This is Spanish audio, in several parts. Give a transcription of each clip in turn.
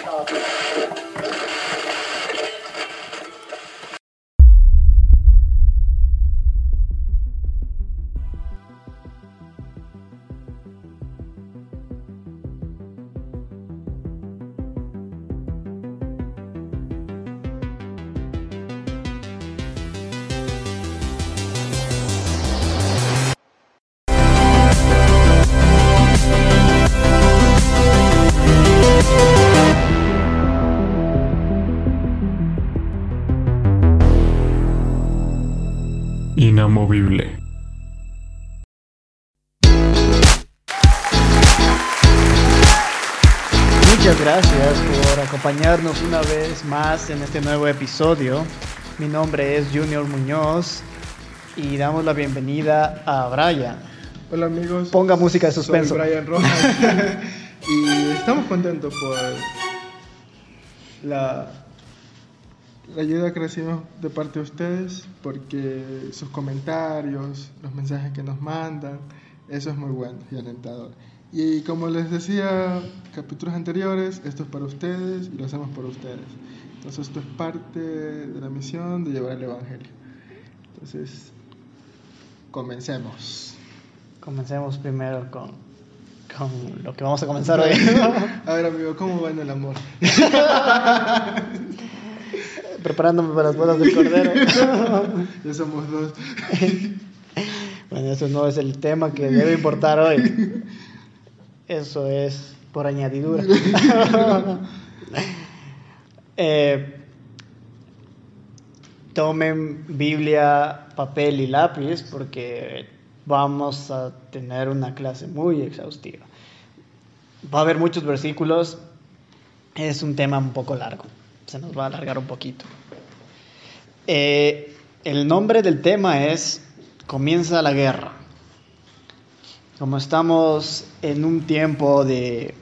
Chicago. Inamovible. Muchas gracias por acompañarnos una vez más en este nuevo episodio. Mi nombre es Junior Muñoz y damos la bienvenida a Brian. Hola amigos. Ponga música de suspenso. Soy Brian Rojas. y estamos contentos por la, la ayuda que recibimos de parte de ustedes, porque sus comentarios, los mensajes que nos mandan, eso es muy bueno y alentador. Y como les decía capítulos anteriores, esto es para ustedes y lo hacemos por ustedes. Entonces esto es parte de la misión de llevar el Evangelio. Entonces, comencemos. Comencemos primero con, con lo que vamos a comenzar hoy. A ver amigo, ¿cómo va en el amor? Preparándome para las bodas del cordero. ya somos dos. bueno, eso no es el tema que debe importar hoy. Eso es por añadidura. Eh, tomen Biblia, papel y lápiz porque vamos a tener una clase muy exhaustiva. Va a haber muchos versículos. Es un tema un poco largo. Se nos va a alargar un poquito. Eh, el nombre del tema es Comienza la guerra. Como estamos en un tiempo de,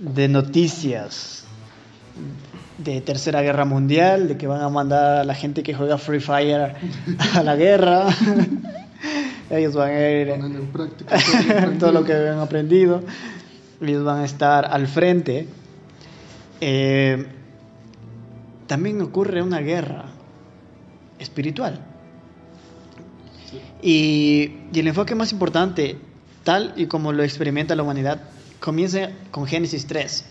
de noticias de Tercera Guerra Mundial, de que van a mandar a la gente que juega Free Fire a la guerra, ellos van a ir en práctica todo lo todo aprendido. lo que han aprendido, ellos van a estar al frente. Eh, también ocurre una guerra espiritual. Y, y el enfoque más importante, tal y como lo experimenta la humanidad, comienza con Génesis 3.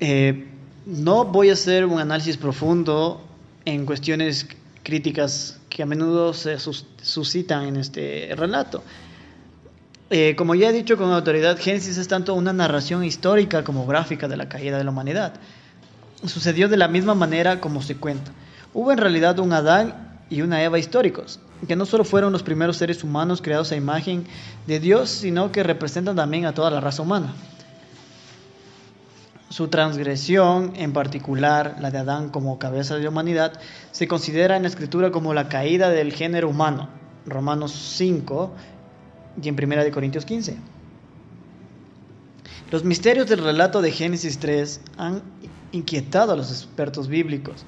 Eh, no voy a hacer un análisis profundo en cuestiones críticas que a menudo se sus- suscitan en este relato. Eh, como ya he dicho con autoridad, Génesis es tanto una narración histórica como gráfica de la caída de la humanidad. Sucedió de la misma manera como se cuenta. Hubo en realidad un Adán y una Eva históricos, que no solo fueron los primeros seres humanos creados a imagen de Dios, sino que representan también a toda la raza humana. Su transgresión, en particular la de Adán como cabeza de la humanidad, se considera en la escritura como la caída del género humano, Romanos 5 y en 1 de Corintios 15. Los misterios del relato de Génesis 3 han inquietado a los expertos bíblicos,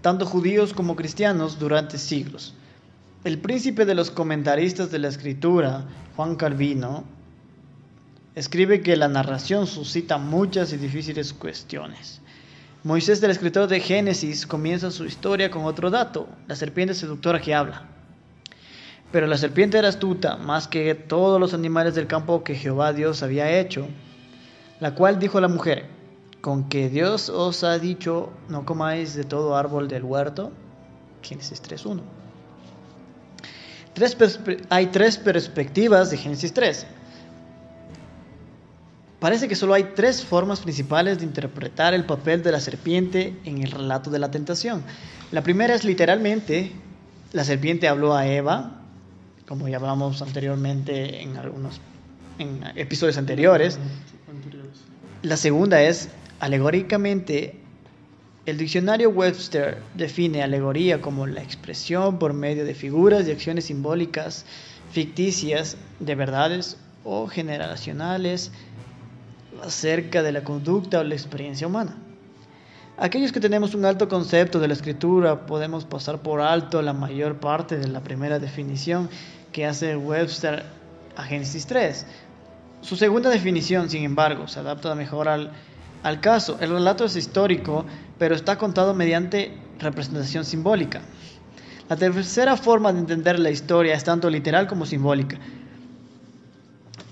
tanto judíos como cristianos, durante siglos. El príncipe de los comentaristas de la escritura, Juan Calvino, escribe que la narración suscita muchas y difíciles cuestiones. Moisés, el escritor de Génesis, comienza su historia con otro dato, la serpiente seductora que habla. Pero la serpiente era astuta, más que todos los animales del campo que Jehová Dios había hecho, la cual dijo a la mujer, con que Dios os ha dicho, no comáis de todo árbol del huerto. Génesis 3.1. Tres hay tres perspectivas de Génesis 3. Parece que solo hay tres formas principales de interpretar el papel de la serpiente en el relato de la tentación. La primera es literalmente, la serpiente habló a Eva, como ya hablamos anteriormente en algunos en episodios. Anteriores. La segunda es, alegóricamente, el diccionario Webster define alegoría como la expresión por medio de figuras y acciones simbólicas ficticias de verdades o generacionales acerca de la conducta o la experiencia humana. Aquellos que tenemos un alto concepto de la escritura podemos pasar por alto la mayor parte de la primera definición que hace Webster a Génesis 3. Su segunda definición, sin embargo, se adapta mejor al Al caso, el relato es histórico, pero está contado mediante representación simbólica. La tercera forma de entender la historia es tanto literal como simbólica.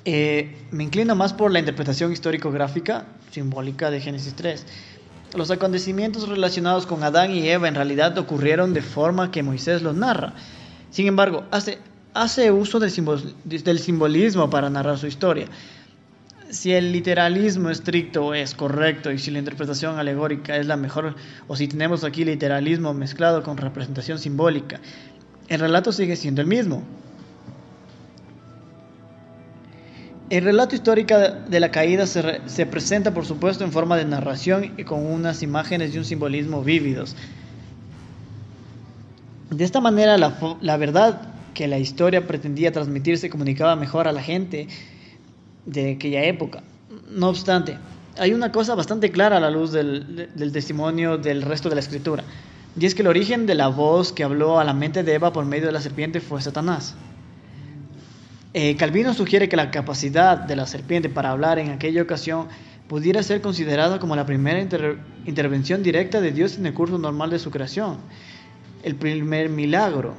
Eh, me inclino más por la interpretación histórico-gráfica simbólica de Génesis 3. Los acontecimientos relacionados con Adán y Eva en realidad ocurrieron de forma que Moisés los narra. Sin embargo, hace, hace uso del, del simbolismo para narrar su historia. Si el literalismo estricto es correcto y si la interpretación alegórica es la mejor, o si tenemos aquí literalismo mezclado con representación simbólica, el relato sigue siendo el mismo. El relato histórico de la caída se, presenta, por supuesto, en forma de narración y con unas imágenes y un simbolismo vívidos. De esta manera, la, la verdad que la historia pretendía transmitir se comunicaba mejor a la gente de aquella época. No obstante, hay una cosa bastante clara a la luz del, testimonio del resto de la escritura, y es que el origen de la voz que habló a la mente de Eva por medio de la serpiente fue Satanás. Eh, Calvino sugiere que la capacidad de la serpiente para hablar en aquella ocasión pudiera ser considerada como la primera intervención directa de Dios en el curso normal de su creación, el primer milagro.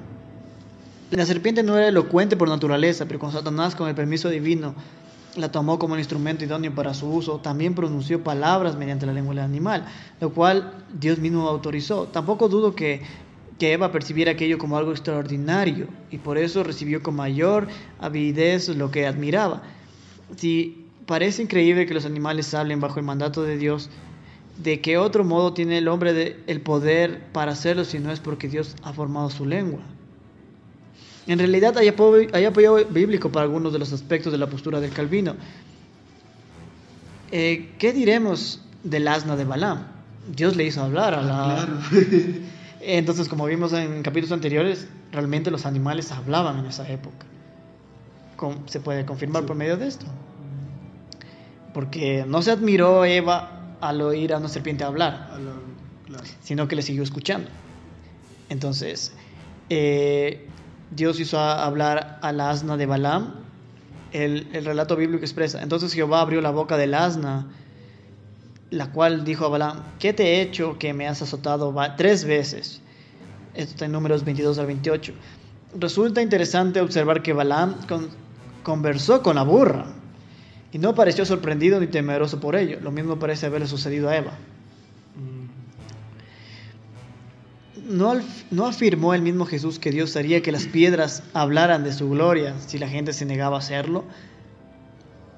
La serpiente no era elocuente por naturaleza, pero con Satanás, con el permiso divino, la tomó como un instrumento idóneo para su uso. También pronunció palabras mediante la lengua del animal, lo cual Dios mismo autorizó. Tampoco dudo que que Eva percibiera aquello como algo extraordinario y por eso recibió con mayor avidez lo que admiraba. Si parece increíble que los animales hablen bajo el mandato de Dios, ¿de qué otro modo tiene el hombre el poder para hacerlo si no es porque Dios ha formado su lengua? En realidad hay apoyo, hay apoyo bíblico para algunos de los aspectos de la postura del Calvino. Eh, ¿Qué diremos del asna de Balaam? Dios le hizo hablar a la... Entonces, como vimos en capítulos anteriores, realmente los animales hablaban en esa época. Se puede confirmar por medio de esto. Porque no se admiró Eva al oír a una serpiente hablar, sino que le siguió escuchando. Entonces, eh, Dios hizo hablar al asna de Balaam. El, el relato bíblico expresa. Entonces Jehová abrió la boca del asna la cual dijo a Balaam, ¿qué te he hecho que me has azotado tres veces? Esto está en números 22 al 28. Resulta interesante observar que Balaam conversó con la burra y no pareció sorprendido ni temeroso por ello. Lo mismo parece haberle sucedido a Eva. No, no afirmó el mismo Jesús que Dios haría que las piedras hablaran de su gloria si la gente se negaba a hacerlo.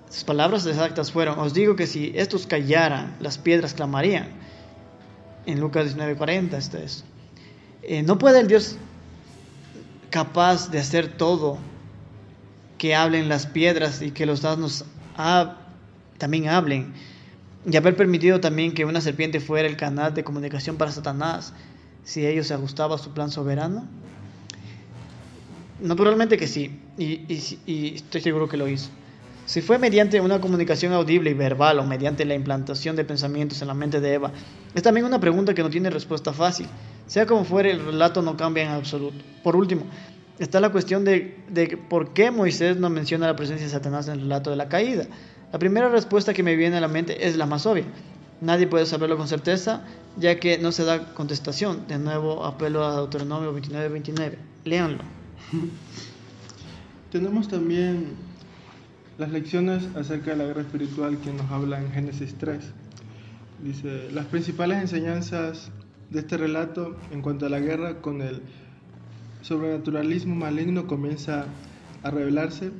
Sus palabras exactas fueron, os digo que si estos callaran, las piedras clamarían. En Lucas 19:40 está eso. Eh, no puede el Dios capaz de hacer todo que hablen las piedras y que los asnos también hablen. Y haber permitido también que una serpiente fuera el canal de comunicación para Satanás, si ellos se ajustaba a su plan soberano. Naturalmente que sí, y estoy seguro que lo hizo. Si fue mediante una comunicación audible y verbal o mediante la implantación de pensamientos en la mente de Eva, es también una pregunta que no tiene respuesta fácil. Sea como fuere, el relato no cambia en absoluto. Por último, está la cuestión de, de por qué Moisés no menciona la presencia de Satanás en el relato de la caída. La primera respuesta que me viene a la mente es la más obvia. Nadie puede saberlo con certeza, ya que no se da contestación. De nuevo, apelo a Deuteronomio 29-29. Léanlo. Tenemos también las lecciones acerca de la guerra espiritual que nos habla en Génesis 3. Dice, las principales enseñanzas de este relato en cuanto a la guerra con el sobrenaturalismo maligno comienza a revelarse.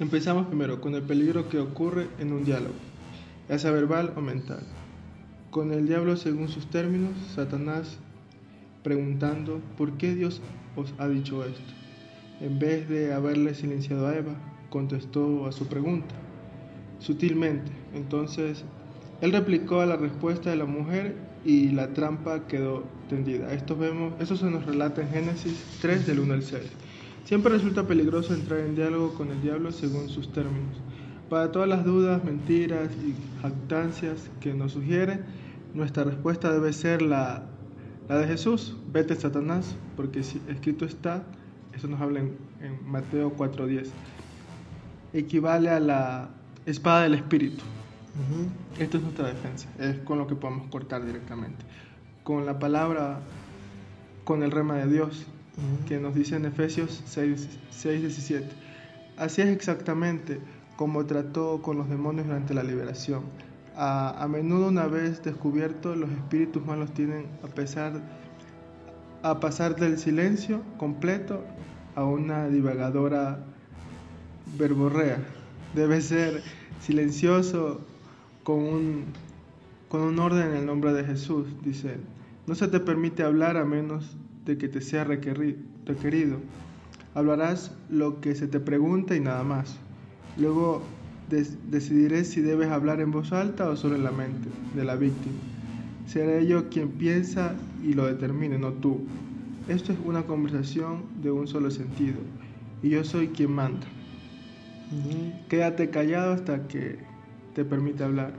Empezamos primero con el peligro que ocurre en un diálogo, ya sea verbal o mental. Con el diablo según sus términos, Satanás preguntando, ¿por qué Dios os ha dicho esto? En vez de haberle silenciado a Eva, contestó a su pregunta, sutilmente. Entonces, él replicó a la respuesta de la mujer y la trampa quedó tendida. Esto, vemos, eso se nos relata en Génesis 3 del 1 al 6. Siempre resulta peligroso entrar en diálogo con el diablo según sus términos. Para todas las dudas, mentiras y jactancias que nos sugiere, nuestra respuesta debe ser la, la de Jesús. Vete Satanás, porque si escrito está, eso nos habla en, en Mateo 4.10 equivale a la espada del Espíritu. Esto es nuestra defensa, es con lo que podemos cortar directamente. Con la palabra, con el rema de Dios, que nos dice en Efesios 6, 6, 17. Así es exactamente como trató con los demonios durante la liberación. A, menudo una vez descubierto, los espíritus malos tienen a, pesar, a pasar del silencio completo a una divagadora verborrea. Debe ser silencioso con un, con un orden en el nombre de Jesús, dice. No se te permite hablar a menos de que te sea requerido. Hablarás lo que se te pregunta y nada más. Luego decidiré si debes hablar en voz alta o solo en la mente de la víctima. Seré yo quien piensa y lo determine, no tú. Esto es una conversación de un solo sentido y yo soy quien manda. Quédate callado hasta que te permite hablar.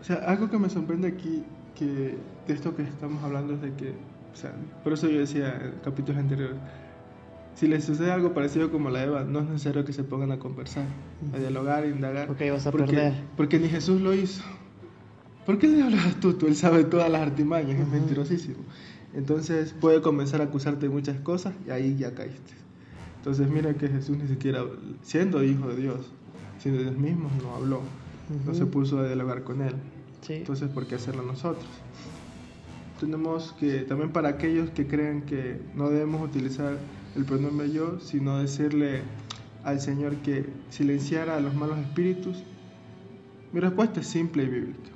O sea, algo que me sorprende aquí, que de esto que estamos hablando es de que, o sea, por eso yo decía en capítulos anteriores, si les sucede algo parecido como la Eva, no es necesario que se pongan a conversar, a dialogar, a indagar. Porque vas a porque, perder. Porque ni Jesús lo hizo. ¿Por qué le hablas tú? Tú, él sabe todas las artimañas, es mentirosísimo. Entonces puede comenzar a acusarte de muchas cosas y ahí ya caíste. Entonces mira que Jesús ni siquiera, siendo hijo de Dios, siendo Dios mismo, no habló, no se puso a dialogar con él. Sí. Entonces, ¿por qué hacerlo nosotros? Tenemos que, también para aquellos que creen que no debemos utilizar el pronombre yo, sino decirle al Señor que silenciara a los malos espíritus, mi respuesta es simple y bíblica.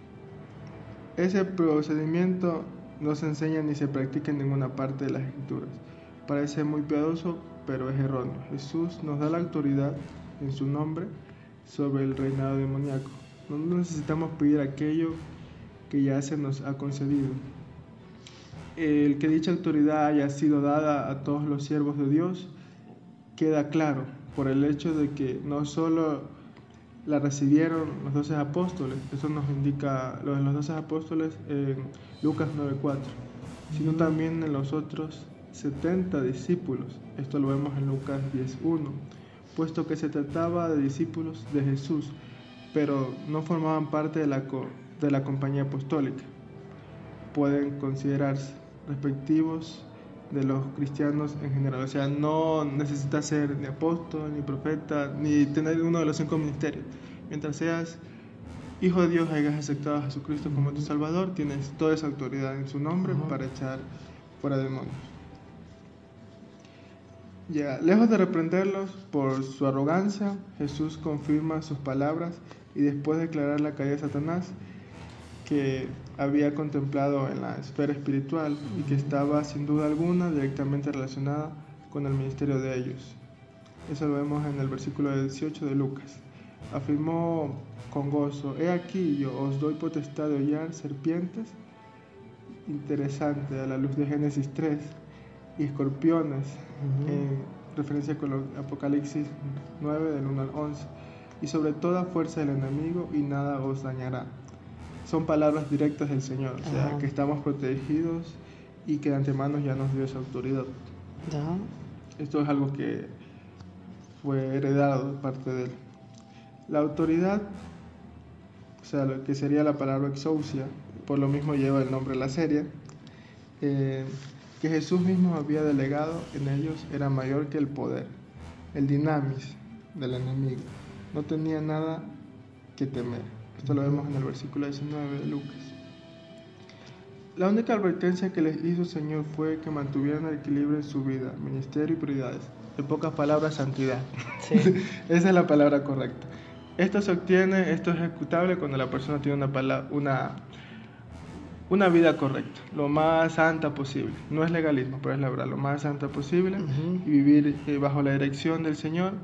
Ese procedimiento no se enseña ni se practica en ninguna parte de las escrituras. Parece muy piadoso, pero es erróneo. Jesús nos da la autoridad en su nombre sobre el reinado demoníaco. No necesitamos pedir aquello que ya se nos ha concedido. El que dicha autoridad haya sido dada a todos los siervos de Dios queda claro por el hecho de que no solo la recibieron los doce apóstoles, eso nos indica lo de los doce apóstoles en Lucas 9.4, sino también en los otros 70 discípulos, esto lo vemos en Lucas 10.1, puesto que se trataba de discípulos de Jesús, pero no formaban parte de la, de la compañía apostólica. Pueden considerarse respectivos de los cristianos en general. O sea, no necesitas ser ni apóstol, ni profeta, ni tener uno de los cinco ministerios. Mientras seas hijo de Dios, hayas aceptado a Jesucristo como tu Salvador, tienes toda esa autoridad en su nombre uh -huh. para echar fuera demonios. Ya, lejos de reprenderlos por su arrogancia, Jesús confirma sus palabras y después de declarar la caída de Satanás, que había contemplado en la esfera espiritual y que estaba sin duda alguna directamente relacionada con el ministerio de ellos. Eso lo vemos en el versículo 18 de Lucas. Afirmó con gozo, he aquí yo os doy potestad de hollar serpientes, interesante a la luz de Génesis 3, y escorpiones, uh -huh. en referencia con Apocalipsis 9 del 1 al 11, y sobre toda fuerza del enemigo y nada os dañará son palabras directas del Señor, o sea, Ajá. que estamos protegidos y que de antemano ya nos dio esa autoridad. Esto es algo que fue heredado de parte de él. La autoridad, o sea, lo que sería la palabra exousia, por lo mismo lleva el nombre de la serie, eh, que Jesús mismo había delegado en ellos era mayor que el poder, el dinamis del enemigo. No tenía nada que temer. Esto lo vemos en el versículo 19 de Lucas. La única advertencia que les hizo el Señor fue que mantuvieran el equilibrio en su vida, ministerio y prioridades. En pocas palabras, santidad. Sí. Esa es la palabra correcta. Esto se obtiene, esto es ejecutable cuando la persona tiene una, palabra, una, una vida correcta, lo más santa posible. No es legalismo, pero es la verdad, lo más santa posible y vivir eh, bajo la dirección del Señor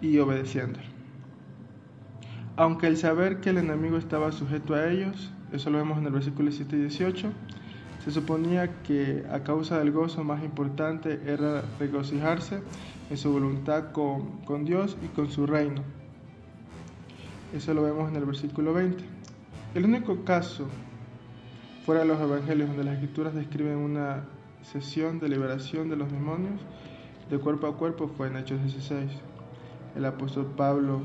y obedeciéndole. Aunque el saber que el enemigo estaba sujeto a ellos, eso lo vemos en el versículo 17 y 18, se suponía que a causa del gozo más importante era regocijarse en su voluntad con, con Dios y con su reino. Eso lo vemos en el versículo 20. El único caso fuera de los evangelios donde las escrituras describen una sesión de liberación de los demonios de cuerpo a cuerpo fue en Hechos 16. El apóstol Pablo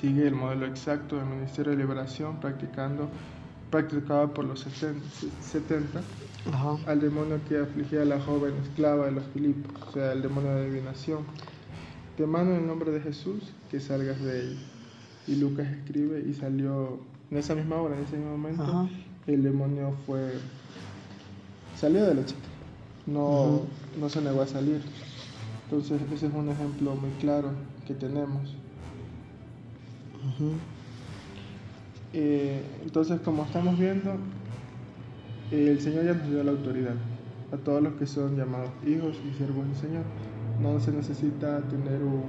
sigue el modelo exacto del Ministerio de Liberación practicando, practicado por los 70, al demonio que afligía a la joven esclava de los Filipos, o sea, el demonio de adivinación. Te mando en el nombre de Jesús que salgas de él. Y Lucas escribe y salió en esa misma hora, en ese mismo momento, el demonio fue salió de la chica, no, no se negó a salir. Entonces ese es un ejemplo muy claro que tenemos. Eh, entonces como estamos viendo, el Señor ya nos dio la autoridad a todos los que son llamados hijos y siervos del Señor. No se necesita tener un,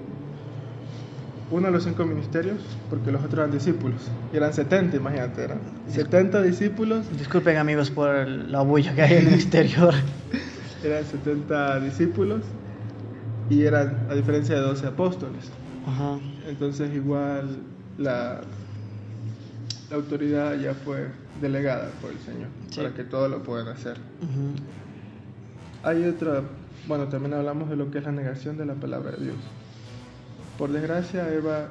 uno de los cinco ministerios, porque los otros eran discípulos. eran 70, imagínate, eran 70 discípulos. Disculpen amigos por la bulla que hay en el exterior. eran 70 discípulos y eran, a diferencia de 12 apóstoles. Entonces igual la, la, autoridad ya fue delegada por el Señor para que todo lo puedan hacer. Hay otra, bueno, también hablamos de lo que es la negación de la palabra de Dios. Por desgracia, Eva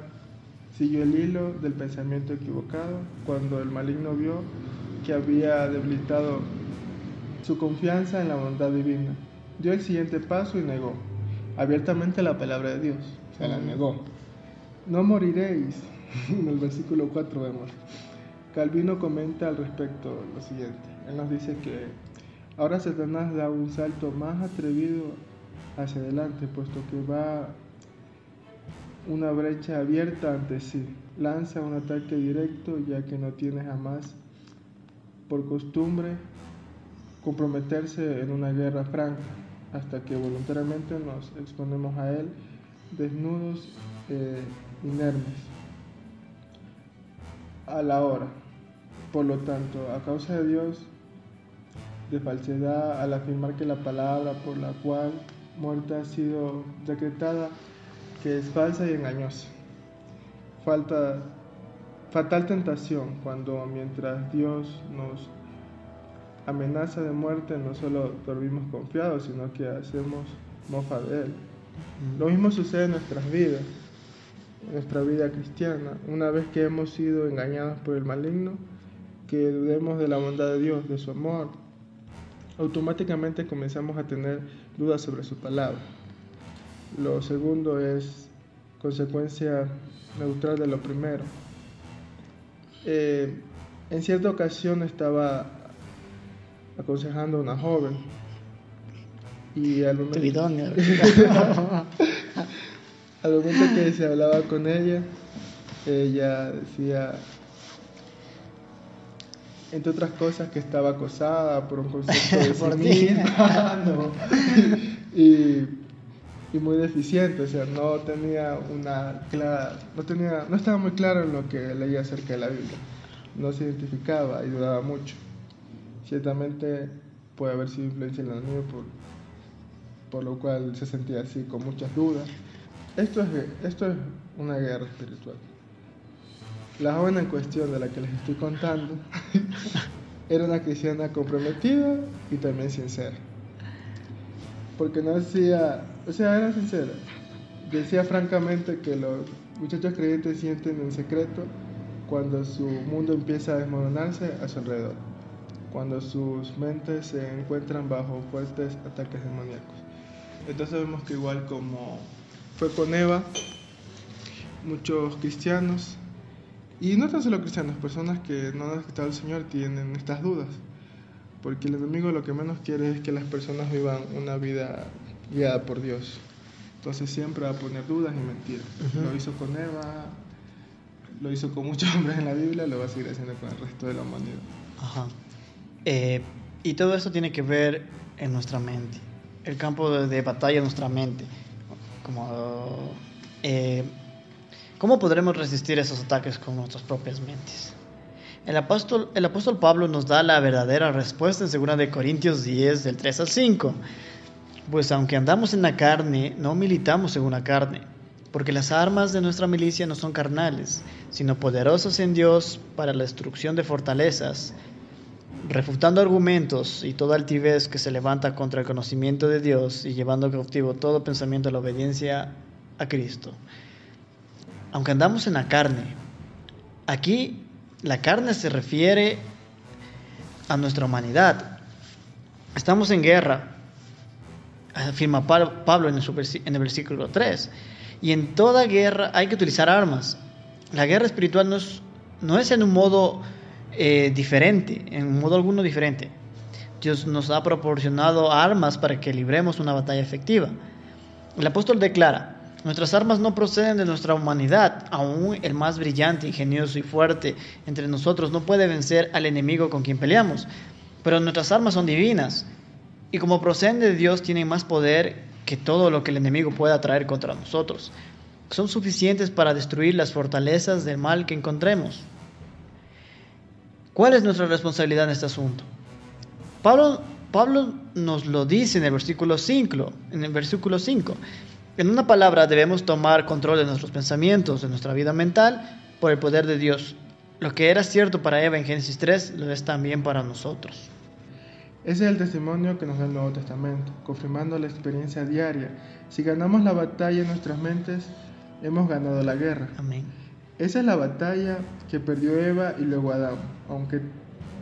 siguió el hilo del pensamiento equivocado cuando el maligno vio que había debilitado su confianza en la bondad divina. Dio el siguiente paso y negó abiertamente la palabra de Dios, se la negó. No moriréis, en el versículo 4 vemos. Calvino comenta al respecto lo siguiente. Él nos dice que ahora Satanás da un salto más atrevido hacia adelante, puesto que va una brecha abierta ante sí. Lanza un ataque directo ya que no tiene jamás por costumbre comprometerse en una guerra franca, hasta que voluntariamente nos exponemos a él desnudos e inermes a la hora. Por lo tanto, a causa de Dios, de falsedad, al afirmar que la palabra por la cual muerte ha sido decretada que es falsa y engañosa. Falta, fatal tentación cuando mientras Dios nos amenaza de muerte no solo dormimos confiados, sino que hacemos mofa de Él. Lo mismo sucede en nuestras vidas, nuestra vida cristiana. Una vez que hemos sido engañados por el maligno, que dudemos de la bondad de Dios, de su amor, automáticamente comenzamos a tener dudas sobre su palabra. Lo segundo es consecuencia neutral de lo primero. Eh, en cierta ocasión estaba aconsejando a una joven y al momento, al momento que se hablaba con ella, ella decía, entre otras cosas, que estaba acosada por un concepto de sí y y muy deficiente, o sea, no tenía una clara, no tenía, no estaba muy claro en lo que leía acerca de la Biblia, no se identificaba y dudaba mucho. Ciertamente puede haber sido influencia en el niño por, por lo cual se sentía así, con muchas dudas. Esto es, esto es una guerra espiritual. La joven en cuestión de la que les estoy contando era una cristiana comprometida y también sincera. Porque no hacía o sea, era sincera. Decía francamente que los muchachos creyentes sienten en secreto cuando su mundo empieza a desmoronarse a su alrededor, cuando sus mentes se encuentran bajo fuertes ataques demoníacos. Entonces vemos que igual como fue con Eva, muchos cristianos, y no tan solo cristianos, personas que no han aceptado al Señor tienen estas dudas, porque el enemigo lo que menos quiere es que las personas vivan una vida guiada por Dios. Entonces siempre va a poner dudas y mentiras. Lo hizo con Eva, lo hizo con muchos hombres en la Biblia, lo va a seguir haciendo con el resto de la humanidad. Ajá. Eh, y todo eso tiene que ver en nuestra mente, el campo de, batalla en nuestra mente. Como, eh, ¿Cómo podremos resistir esos ataques con nuestras propias mentes? El apóstol, el apóstol Pablo nos da la verdadera respuesta en 2 Corintios 10, del 3 al 5. Pues aunque andamos en la carne, no militamos según la carne, porque las armas de nuestra milicia no son carnales, sino poderosas en Dios para la destrucción de fortalezas, refutando argumentos y toda altivez que se levanta contra el conocimiento de Dios y llevando cautivo todo pensamiento a la obediencia a Cristo. aunque andamos en la carne. Aquí la carne se refiere a nuestra humanidad. Estamos en guerra, afirma Pablo en el versículo 3. Y en toda guerra hay que utilizar armas. La guerra espiritual no es, no es en un modo eh, diferente, en modo alguno diferente. Dios nos ha proporcionado armas para que libremos una batalla efectiva. El apóstol declara, nuestras armas no proceden de nuestra humanidad, aún el más brillante, ingenioso y fuerte entre nosotros no puede vencer al enemigo con quien peleamos, pero nuestras armas son divinas y como proceden de Dios tienen más poder que todo lo que el enemigo pueda traer contra nosotros. Son suficientes para destruir las fortalezas del mal que encontremos. ¿Cuál es nuestra responsabilidad en este asunto? Pablo, Pablo nos lo dice en el versículo 5, en el versículo 5. En una palabra debemos tomar control de nuestros pensamientos, de nuestra vida mental, por el poder de Dios. Lo que era cierto para Eva en Génesis 3 lo es también para nosotros. Ese es el testimonio que nos da el Nuevo Testamento, confirmando la experiencia diaria. Si ganamos la batalla en nuestras mentes, hemos ganado la guerra. Amén. Esa es la batalla que perdió Eva y luego Adán. Aunque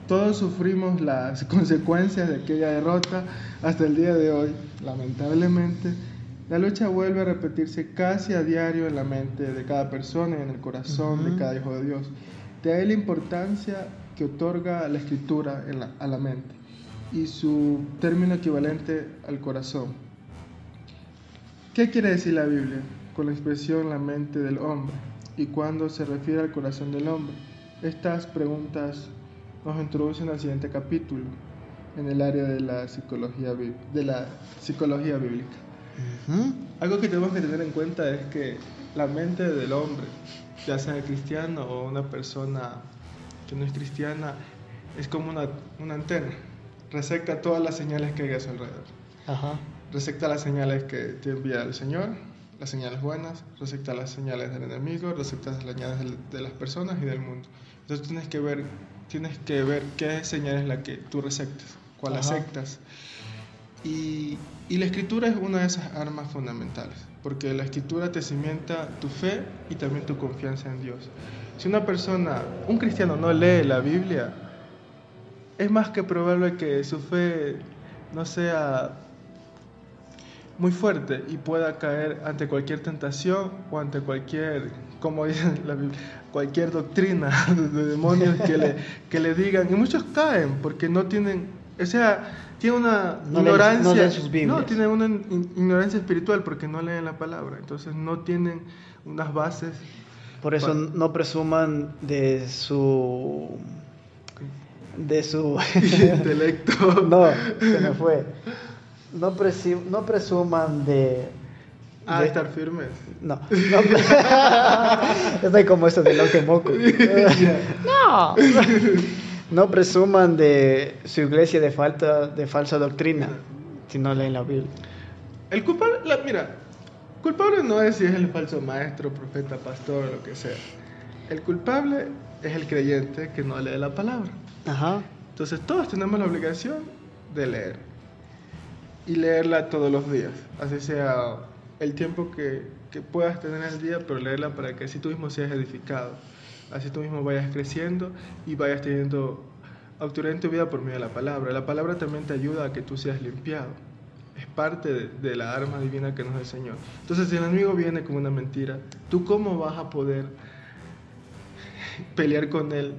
todos sufrimos las consecuencias de aquella derrota hasta el día de hoy, lamentablemente, la lucha vuelve a repetirse casi a diario en la mente de cada persona y en el corazón de cada hijo de Dios. De ahí la importancia que otorga la escritura a la mente y su término equivalente al corazón. ¿Qué quiere decir la Biblia con la expresión la mente del hombre y cuando se refiere al corazón del hombre? Estas preguntas nos introducen al siguiente capítulo en el área de la psicología, de la psicología bíblica. Algo que tenemos que tener en cuenta es que la mente del hombre, ya sea cristiano o una persona que no es cristiana, es como una, una antena recepta todas las señales que hay a su alrededor. Ajá. Recepta las señales que te envía el Señor, las señales buenas, recepta las señales del enemigo, recepta las señales de las personas y del mundo. Entonces tienes que ver, tienes que ver qué señal es la que tú receptas, cuál aceptas. Y, y la escritura es una de esas armas fundamentales, porque la escritura te cimienta tu fe y también tu confianza en Dios. Si una persona, un cristiano no lee la Biblia, es más que probable que su fe no sea muy fuerte y pueda caer ante cualquier tentación o ante cualquier, como dice la Biblia, cualquier doctrina de demonios que le, que le digan. Y muchos caen porque no tienen, o sea, tiene una ignorancia, no, tienen una ignorancia espiritual porque no leen la palabra, entonces no tienen unas bases. Por eso no presuman de su de su intelecto. no, se me fue. No, no presuman de, Ah, estar firmes. No. no Estoy como eso de lo que moco. no. No presuman de su iglesia de falta de falsa doctrina si no leen la Biblia. El culpable, mira, culpable no es si es el falso maestro, profeta, pastor, o lo que sea. El culpable es el creyente que no lee la palabra. Ajá. Entonces todos tenemos la obligación de leer y leerla todos los días, así sea el tiempo que, que puedas tener el día, pero leerla para que así tú mismo seas edificado, así tú mismo vayas creciendo y vayas teniendo autoridad en tu vida por medio de la palabra. La palabra también te ayuda a que tú seas limpiado. Es parte de, de la arma divina que nos da el Señor. Entonces, si el enemigo viene con una mentira, ¿tú cómo vas a poder pelear con él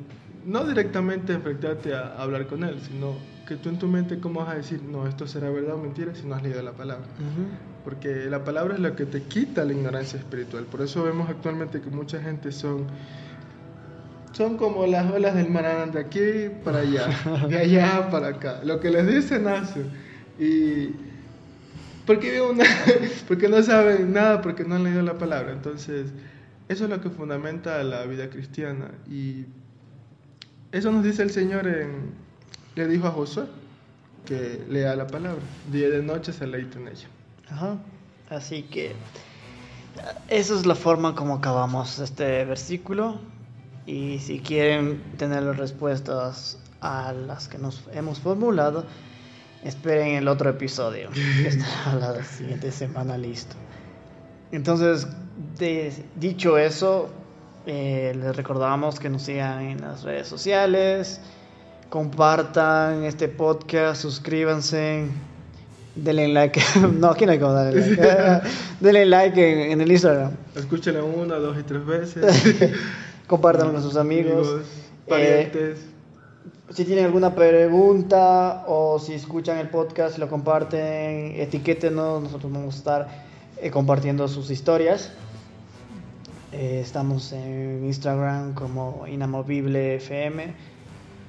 no directamente enfrentarte a, hablar con él, sino que tú en tu mente cómo vas a decir, no, esto será verdad o mentira si no has leído la palabra. Porque la palabra es lo que te quita la ignorancia espiritual. Por eso vemos actualmente que mucha gente son, son como las olas del mar, de aquí para allá, de allá para acá. Lo que les dicen hacen. Y porque, una, porque no saben nada, porque no han leído la palabra. Entonces, eso es lo que fundamenta la vida cristiana. Y eso nos dice el Señor en, le dijo a Josué que lea la palabra. Día de noche se leíte en ella. Ajá. Así que esa es la forma como acabamos este versículo. Y si quieren tener las respuestas a las que nos hemos formulado, esperen el otro episodio. Que estará la siguiente semana listo. Entonces, de- dicho eso, eh, les recordamos que nos sigan en las redes sociales, compartan este podcast, suscríbanse, denle like. no, aquí no hay como darle like. denle like en, en el Instagram. Escúchenla una, dos y tres veces. Compartan con sus amigos. Eh, parientes. Si tienen alguna pregunta o si escuchan el podcast, lo comparten, etiquétenos, nosotros vamos a estar eh, compartiendo sus historias. Eh, estamos en Instagram como Inamovible FM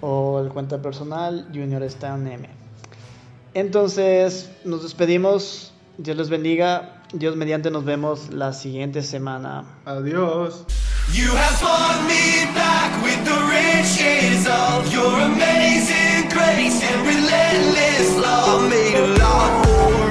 o el cuenta personal Junior está en M. Entonces, nos despedimos. Dios les bendiga. Dios mediante nos vemos la siguiente semana. Adiós. You have brought me back with the riches of your amazing grace and relentless love. I made a lot more.